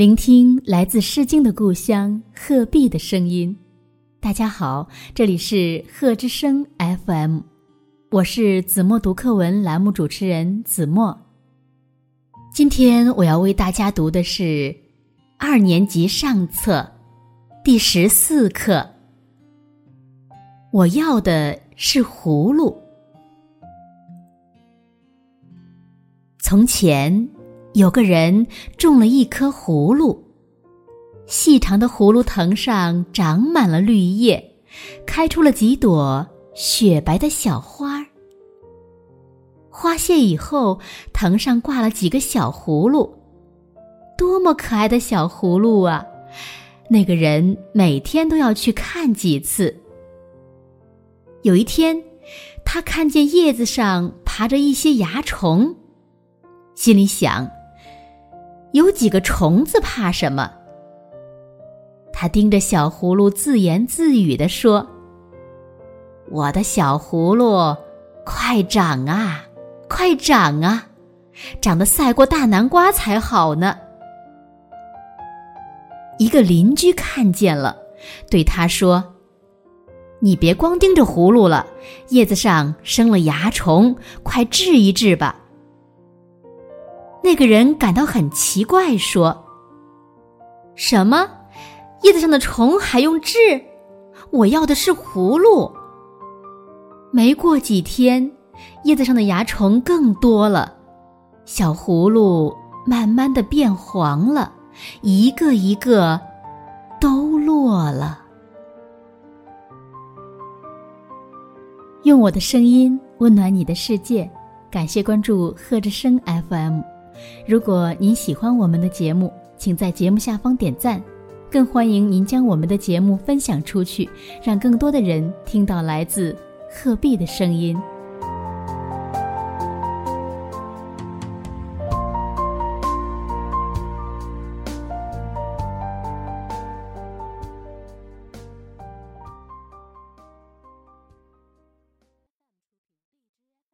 聆听来自《诗经》的故乡鹤壁的声音。大家好，这里是鹤之声 FM，我是子墨读课文栏目主持人子墨。今天我要为大家读的是二年级上册第十四课。我要的是葫芦。从前。有个人种了一棵葫芦，细长的葫芦藤上长满了绿叶，开出了几朵雪白的小花儿。花谢以后，藤上挂了几个小葫芦，多么可爱的小葫芦啊！那个人每天都要去看几次。有一天，他看见叶子上爬着一些蚜虫，心里想。有几个虫子怕什么？他盯着小葫芦，自言自语地说：“我的小葫芦，快长啊，快长啊，长得赛过大南瓜才好呢。”一个邻居看见了，对他说：“你别光盯着葫芦了，叶子上生了蚜虫，快治一治吧。”那个人感到很奇怪，说：“什么？叶子上的虫还用治？我要的是葫芦。”没过几天，叶子上的蚜虫更多了，小葫芦慢慢的变黄了，一个一个都落了。用我的声音温暖你的世界，感谢关注贺之声 FM。如果您喜欢我们的节目，请在节目下方点赞，更欢迎您将我们的节目分享出去，让更多的人听到来自鹤壁的声音。